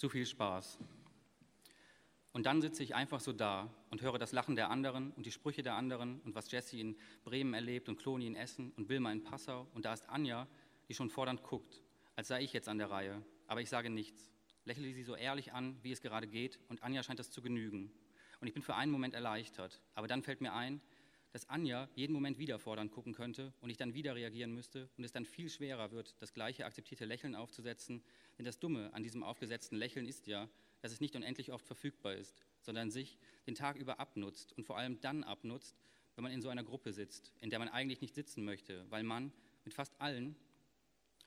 Zu viel Spaß. Und dann sitze ich einfach so da und höre das Lachen der anderen und die Sprüche der anderen und was Jesse in Bremen erlebt und Kloni in Essen und Wilma in Passau. Und da ist Anja, die schon fordernd guckt, als sei ich jetzt an der Reihe. Aber ich sage nichts. Lächle sie so ehrlich an, wie es gerade geht, und Anja scheint das zu genügen. Und ich bin für einen Moment erleichtert. Aber dann fällt mir ein, dass Anja jeden Moment wieder fordernd gucken könnte und ich dann wieder reagieren müsste und es dann viel schwerer wird, das gleiche akzeptierte Lächeln aufzusetzen. Denn das Dumme an diesem aufgesetzten Lächeln ist ja, dass es nicht unendlich oft verfügbar ist, sondern sich den Tag über abnutzt und vor allem dann abnutzt, wenn man in so einer Gruppe sitzt, in der man eigentlich nicht sitzen möchte, weil man mit fast allen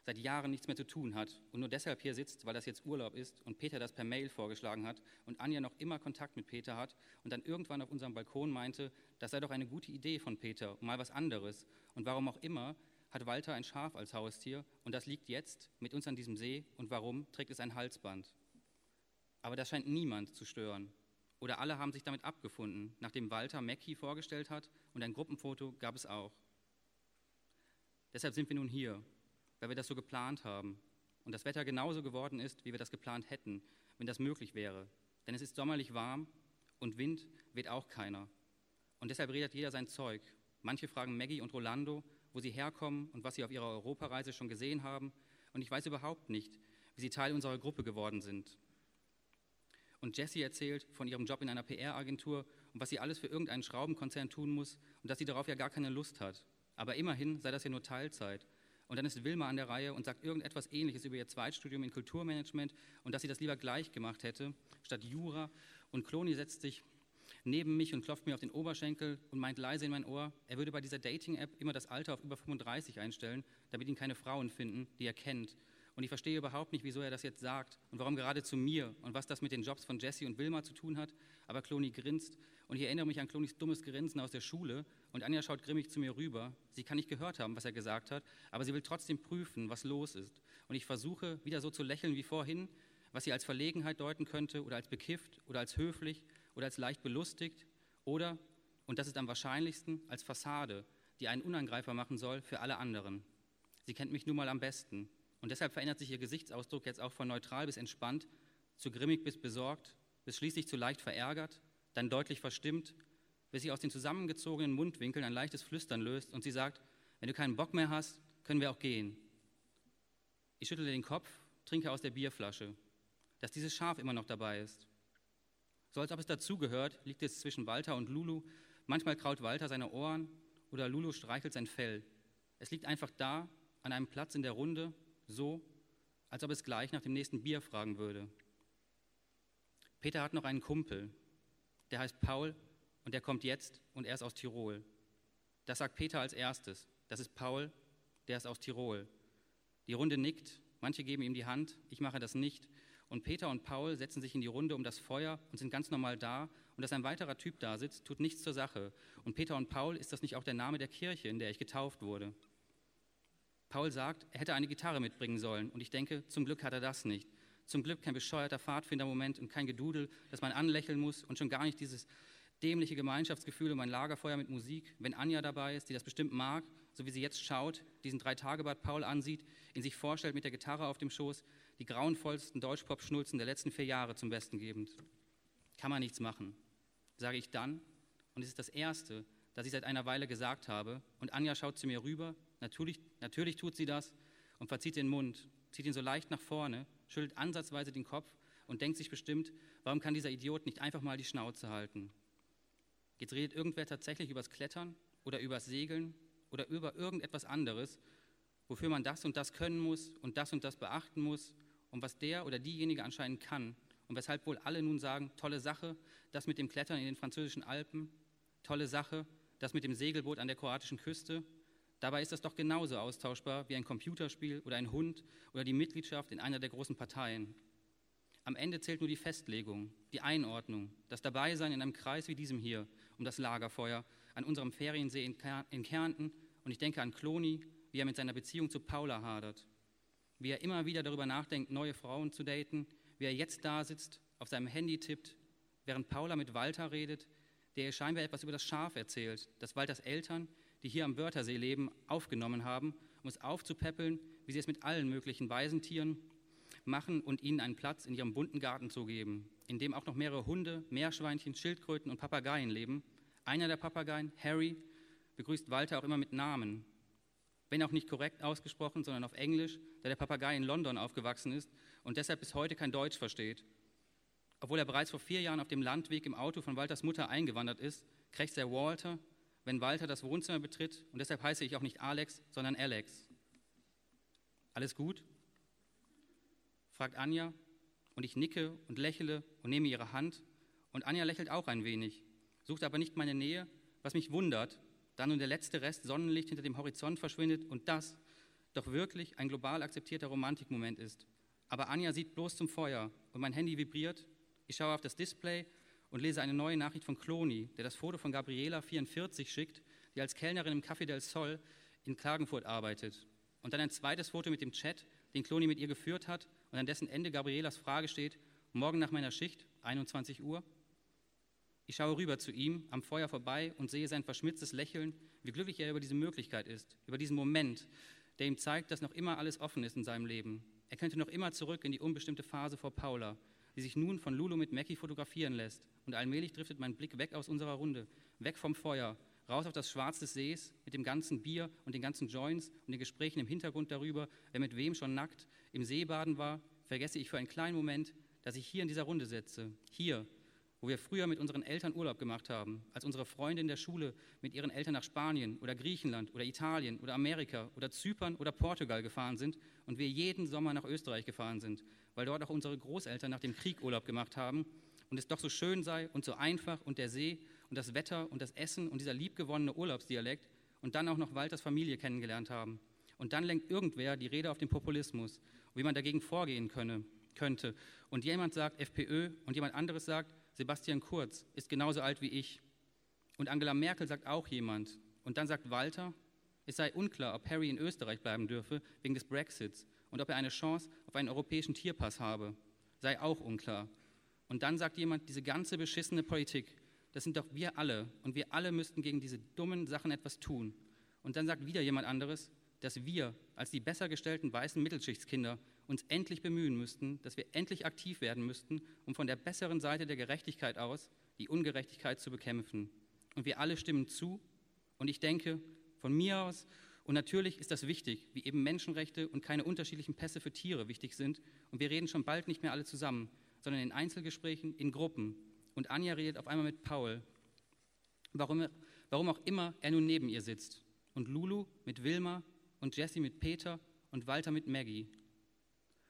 seit Jahren nichts mehr zu tun hat und nur deshalb hier sitzt, weil das jetzt Urlaub ist und Peter das per Mail vorgeschlagen hat und Anja noch immer Kontakt mit Peter hat und dann irgendwann auf unserem Balkon meinte, das sei doch eine gute Idee von Peter, mal was anderes. Und warum auch immer hat Walter ein Schaf als Haustier und das liegt jetzt mit uns an diesem See und warum trägt es ein Halsband? Aber das scheint niemand zu stören. Oder alle haben sich damit abgefunden, nachdem Walter Mackie vorgestellt hat und ein Gruppenfoto gab es auch. Deshalb sind wir nun hier, weil wir das so geplant haben und das Wetter genauso geworden ist, wie wir das geplant hätten, wenn das möglich wäre. Denn es ist sommerlich warm und Wind weht auch keiner. Und deshalb redet jeder sein Zeug. Manche fragen Maggie und Rolando, wo sie herkommen und was sie auf ihrer Europareise schon gesehen haben. Und ich weiß überhaupt nicht, wie sie Teil unserer Gruppe geworden sind. Und Jessie erzählt von ihrem Job in einer PR-Agentur und was sie alles für irgendeinen Schraubenkonzern tun muss und dass sie darauf ja gar keine Lust hat. Aber immerhin sei das ja nur Teilzeit. Und dann ist Wilma an der Reihe und sagt irgendetwas Ähnliches über ihr Zweitstudium in Kulturmanagement und dass sie das lieber gleich gemacht hätte, statt Jura. Und Kloni setzt sich neben mich und klopft mir auf den Oberschenkel und meint leise in mein Ohr, er würde bei dieser Dating-App immer das Alter auf über 35 einstellen, damit ihn keine Frauen finden, die er kennt. Und ich verstehe überhaupt nicht, wieso er das jetzt sagt und warum gerade zu mir und was das mit den Jobs von Jesse und Wilma zu tun hat. Aber Kloni grinst und ich erinnere mich an Klonis dummes Grinsen aus der Schule und Anja schaut grimmig zu mir rüber. Sie kann nicht gehört haben, was er gesagt hat, aber sie will trotzdem prüfen, was los ist. Und ich versuche wieder so zu lächeln wie vorhin, was sie als Verlegenheit deuten könnte oder als bekifft oder als höflich oder als leicht belustigt oder, und das ist am wahrscheinlichsten, als Fassade, die einen Unangreifer machen soll für alle anderen. Sie kennt mich nun mal am besten und deshalb verändert sich ihr Gesichtsausdruck jetzt auch von neutral bis entspannt, zu grimmig bis besorgt, bis schließlich zu leicht verärgert, dann deutlich verstimmt, bis sie aus den zusammengezogenen Mundwinkeln ein leichtes Flüstern löst und sie sagt, wenn du keinen Bock mehr hast, können wir auch gehen. Ich schüttle den Kopf, trinke aus der Bierflasche, dass dieses Schaf immer noch dabei ist. So als ob es dazugehört, liegt es zwischen Walter und Lulu. Manchmal kraut Walter seine Ohren oder Lulu streichelt sein Fell. Es liegt einfach da, an einem Platz in der Runde, so, als ob es gleich nach dem nächsten Bier fragen würde. Peter hat noch einen Kumpel, der heißt Paul und der kommt jetzt und er ist aus Tirol. Das sagt Peter als erstes. Das ist Paul, der ist aus Tirol. Die Runde nickt, manche geben ihm die Hand, ich mache das nicht. Und Peter und Paul setzen sich in die Runde um das Feuer und sind ganz normal da. Und dass ein weiterer Typ da sitzt, tut nichts zur Sache. Und Peter und Paul, ist das nicht auch der Name der Kirche, in der ich getauft wurde? Paul sagt, er hätte eine Gitarre mitbringen sollen und ich denke, zum Glück hat er das nicht. Zum Glück kein bescheuerter Pfadfindermoment und kein Gedudel, das man anlächeln muss und schon gar nicht dieses dämliche Gemeinschaftsgefühl um ein Lagerfeuer mit Musik, wenn Anja dabei ist, die das bestimmt mag, so wie sie jetzt schaut, diesen Drei-Tage-Bad Paul ansieht, ihn sich vorstellt mit der Gitarre auf dem Schoß, die grauenvollsten Deutschpop-Schnulzen der letzten vier Jahre zum Besten gebend. Kann man nichts machen, sage ich dann und es ist das Erste, das ich seit einer Weile gesagt habe und Anja schaut zu mir rüber Natürlich, natürlich tut sie das und verzieht den Mund, zieht ihn so leicht nach vorne, schüttelt ansatzweise den Kopf und denkt sich bestimmt, warum kann dieser Idiot nicht einfach mal die Schnauze halten? Jetzt redet irgendwer tatsächlich übers Klettern oder übers Segeln oder über irgendetwas anderes, wofür man das und das können muss und das und das beachten muss und was der oder diejenige anscheinend kann und weshalb wohl alle nun sagen, tolle Sache, das mit dem Klettern in den französischen Alpen, tolle Sache, das mit dem Segelboot an der kroatischen Küste Dabei ist das doch genauso austauschbar wie ein Computerspiel oder ein Hund oder die Mitgliedschaft in einer der großen Parteien. Am Ende zählt nur die Festlegung, die Einordnung, das Dabeisein in einem Kreis wie diesem hier, um das Lagerfeuer, an unserem Feriensee in Kärnten. Und ich denke an Kloni, wie er mit seiner Beziehung zu Paula hadert, wie er immer wieder darüber nachdenkt, neue Frauen zu daten, wie er jetzt da sitzt, auf seinem Handy tippt, während Paula mit Walter redet, der ihr scheinbar etwas über das Schaf erzählt, das Walters Eltern die hier am Wörthersee leben, aufgenommen haben, um es aufzupäppeln, wie sie es mit allen möglichen Waisentieren machen und ihnen einen Platz in ihrem bunten Garten zu geben, in dem auch noch mehrere Hunde, Meerschweinchen, Schildkröten und Papageien leben. Einer der Papageien, Harry, begrüßt Walter auch immer mit Namen. Wenn auch nicht korrekt ausgesprochen, sondern auf Englisch, da der Papagei in London aufgewachsen ist und deshalb bis heute kein Deutsch versteht. Obwohl er bereits vor vier Jahren auf dem Landweg im Auto von Walters Mutter eingewandert ist, krächzt er Walter, wenn Walter das Wohnzimmer betritt und deshalb heiße ich auch nicht Alex, sondern Alex. Alles gut? fragt Anja und ich nicke und lächle und nehme ihre Hand und Anja lächelt auch ein wenig, sucht aber nicht meine Nähe, was mich wundert, da nun der letzte Rest Sonnenlicht hinter dem Horizont verschwindet und das doch wirklich ein global akzeptierter Romantikmoment ist. Aber Anja sieht bloß zum Feuer und mein Handy vibriert. Ich schaue auf das Display und lese eine neue Nachricht von Cloni, der das Foto von Gabriela 44 schickt, die als Kellnerin im Café del Sol in Klagenfurt arbeitet. Und dann ein zweites Foto mit dem Chat, den Cloni mit ihr geführt hat und an dessen Ende Gabrielas Frage steht, morgen nach meiner Schicht, 21 Uhr. Ich schaue rüber zu ihm, am Feuer vorbei und sehe sein verschmitztes Lächeln, wie glücklich er über diese Möglichkeit ist, über diesen Moment, der ihm zeigt, dass noch immer alles offen ist in seinem Leben. Er könnte noch immer zurück in die unbestimmte Phase vor Paula, die sich nun von Lulu mit Mackie fotografieren lässt. Und allmählich driftet mein Blick weg aus unserer Runde, weg vom Feuer, raus auf das Schwarz des Sees mit dem ganzen Bier und den ganzen Joints und den Gesprächen im Hintergrund darüber, wer mit wem schon nackt im See baden war, vergesse ich für einen kleinen Moment, dass ich hier in dieser Runde sitze. Hier, wo wir früher mit unseren Eltern Urlaub gemacht haben, als unsere Freunde in der Schule mit ihren Eltern nach Spanien oder Griechenland oder Italien oder Amerika oder Zypern oder Portugal gefahren sind und wir jeden Sommer nach Österreich gefahren sind, weil dort auch unsere Großeltern nach dem Krieg Urlaub gemacht haben und es doch so schön sei und so einfach und der See und das Wetter und das Essen und dieser liebgewonnene Urlaubsdialekt und dann auch noch Walters Familie kennengelernt haben. Und dann lenkt irgendwer die Rede auf den Populismus, wie man dagegen vorgehen könne, könnte. Und jemand sagt FPÖ und jemand anderes sagt, Sebastian Kurz ist genauso alt wie ich. Und Angela Merkel sagt auch jemand. Und dann sagt Walter, es sei unklar, ob Harry in Österreich bleiben dürfe wegen des Brexits und ob er eine Chance auf einen europäischen Tierpass habe. Sei auch unklar. Und dann sagt jemand, diese ganze beschissene Politik, das sind doch wir alle und wir alle müssten gegen diese dummen Sachen etwas tun. Und dann sagt wieder jemand anderes, dass wir als die besser gestellten weißen Mittelschichtskinder uns endlich bemühen müssten, dass wir endlich aktiv werden müssten, um von der besseren Seite der Gerechtigkeit aus die Ungerechtigkeit zu bekämpfen. Und wir alle stimmen zu. Und ich denke, von mir aus, und natürlich ist das wichtig, wie eben Menschenrechte und keine unterschiedlichen Pässe für Tiere wichtig sind. Und wir reden schon bald nicht mehr alle zusammen, sondern in Einzelgesprächen, in Gruppen. Und Anja redet auf einmal mit Paul, warum, warum auch immer er nun neben ihr sitzt. Und Lulu mit Wilma und Jessie mit Peter und Walter mit Maggie.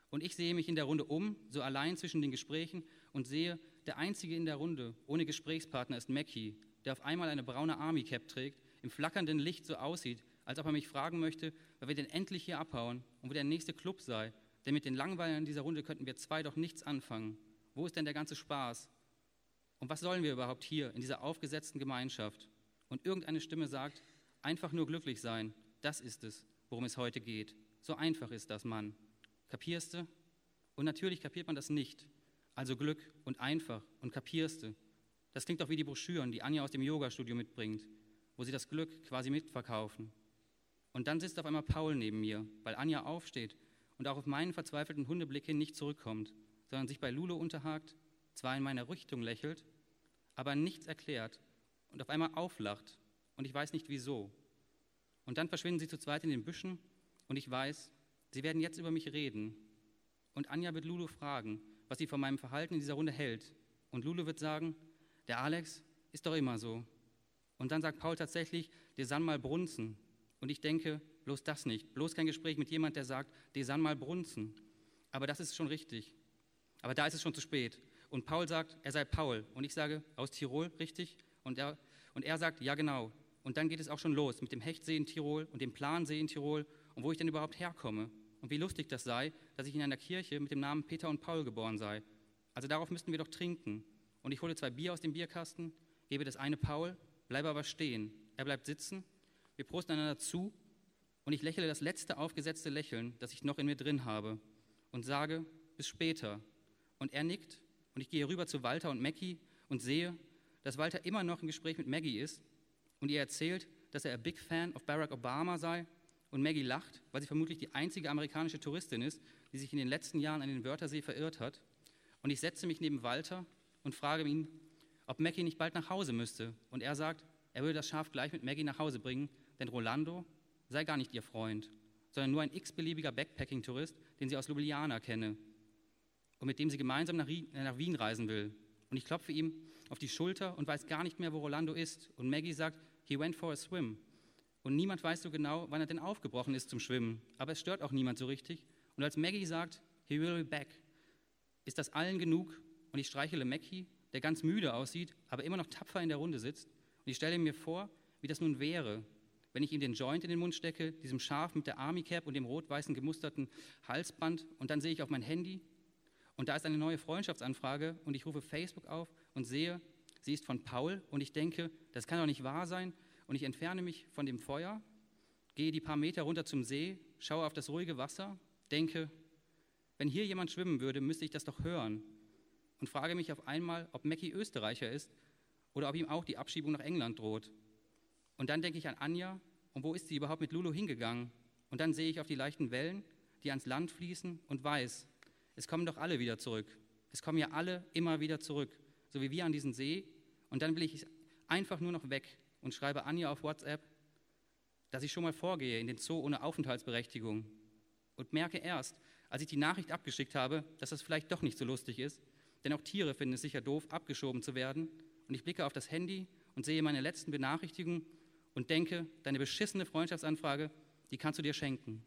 Und ich sehe mich in der Runde um, so allein zwischen den Gesprächen und sehe, der Einzige in der Runde ohne Gesprächspartner ist Mackie, der auf einmal eine braune Army Cap trägt, im flackernden Licht so aussieht, als ob er mich fragen möchte, weil wir denn endlich hier abhauen und wo der nächste Club sei. Denn mit den Langweilern dieser Runde könnten wir zwei doch nichts anfangen. Wo ist denn der ganze Spaß? Und was sollen wir überhaupt hier in dieser aufgesetzten Gemeinschaft? Und irgendeine Stimme sagt, einfach nur glücklich sein, das ist es, worum es heute geht. So einfach ist das, Mann. Kapierst du? Und natürlich kapiert man das nicht. Also Glück und einfach und kapierst du. Das klingt doch wie die Broschüren, die Anja aus dem Yoga-Studio mitbringt, wo sie das Glück quasi mitverkaufen. Und dann sitzt auf einmal Paul neben mir, weil Anja aufsteht und auch auf meinen verzweifelten Hundeblick hin nicht zurückkommt, sondern sich bei Lulu unterhakt, zwar in meine Richtung lächelt, aber nichts erklärt und auf einmal auflacht und ich weiß nicht wieso. Und dann verschwinden sie zu zweit in den Büschen und ich weiß, Sie werden jetzt über mich reden. Und Anja wird Lulu fragen, was sie von meinem Verhalten in dieser Runde hält. Und Lulu wird sagen, der Alex ist doch immer so. Und dann sagt Paul tatsächlich, der san mal brunzen. Und ich denke, bloß das nicht. Bloß kein Gespräch mit jemand, der sagt, der san mal brunzen. Aber das ist schon richtig. Aber da ist es schon zu spät. Und Paul sagt, er sei Paul. Und ich sage, aus Tirol, richtig? Und er, und er sagt, ja genau. Und dann geht es auch schon los mit dem Hechtsee in Tirol und dem Plansee in Tirol und wo ich denn überhaupt herkomme und wie lustig das sei, dass ich in einer Kirche mit dem Namen Peter und Paul geboren sei. Also darauf müssten wir doch trinken. Und ich hole zwei Bier aus dem Bierkasten, gebe das eine Paul, bleibe aber stehen. Er bleibt sitzen, wir prosten einander zu und ich lächle das letzte aufgesetzte Lächeln, das ich noch in mir drin habe und sage, bis später. Und er nickt und ich gehe rüber zu Walter und Mackie und sehe, dass Walter immer noch im Gespräch mit Maggie ist und ihr erzählt, dass er ein Big Fan of Barack Obama sei und Maggie lacht, weil sie vermutlich die einzige amerikanische Touristin ist, die sich in den letzten Jahren an den Wörthersee verirrt hat. Und ich setze mich neben Walter und frage ihn, ob Maggie nicht bald nach Hause müsste. Und er sagt, er würde das Schaf gleich mit Maggie nach Hause bringen, denn Rolando sei gar nicht ihr Freund, sondern nur ein x-beliebiger Backpacking-Tourist, den sie aus Ljubljana kenne und mit dem sie gemeinsam nach, nach Wien reisen will. Und ich klopfe ihm auf die Schulter und weiß gar nicht mehr, wo Rolando ist. Und Maggie sagt, he went for a swim. Und niemand weiß so genau, wann er denn aufgebrochen ist zum Schwimmen. Aber es stört auch niemand so richtig. Und als Maggie sagt, he will be back, ist das allen genug. Und ich streichele Maggie, der ganz müde aussieht, aber immer noch tapfer in der Runde sitzt. Und ich stelle mir vor, wie das nun wäre, wenn ich ihm den Joint in den Mund stecke, diesem Schaf mit der Army Cap und dem rot-weißen gemusterten Halsband. Und dann sehe ich auf mein Handy und da ist eine neue Freundschaftsanfrage und ich rufe Facebook auf und sehe, sie ist von Paul und ich denke, das kann doch nicht wahr sein. Und ich entferne mich von dem Feuer, gehe die paar Meter runter zum See, schaue auf das ruhige Wasser, denke, wenn hier jemand schwimmen würde, müsste ich das doch hören. Und frage mich auf einmal, ob Mackie Österreicher ist oder ob ihm auch die Abschiebung nach England droht. Und dann denke ich an Anja und wo ist sie überhaupt mit Lulu hingegangen? Und dann sehe ich auf die leichten Wellen, die ans Land fließen und weiß, es kommen doch alle wieder zurück. Es kommen ja alle immer wieder zurück, so wie wir an diesen See. Und dann will ich einfach nur noch weg und schreibe Anja auf WhatsApp, dass ich schon mal vorgehe in den Zoo ohne Aufenthaltsberechtigung und merke erst, als ich die Nachricht abgeschickt habe, dass das vielleicht doch nicht so lustig ist, denn auch Tiere finden es sicher doof, abgeschoben zu werden. Und ich blicke auf das Handy und sehe meine letzten Benachrichtigungen und denke, deine beschissene Freundschaftsanfrage, die kannst du dir schenken.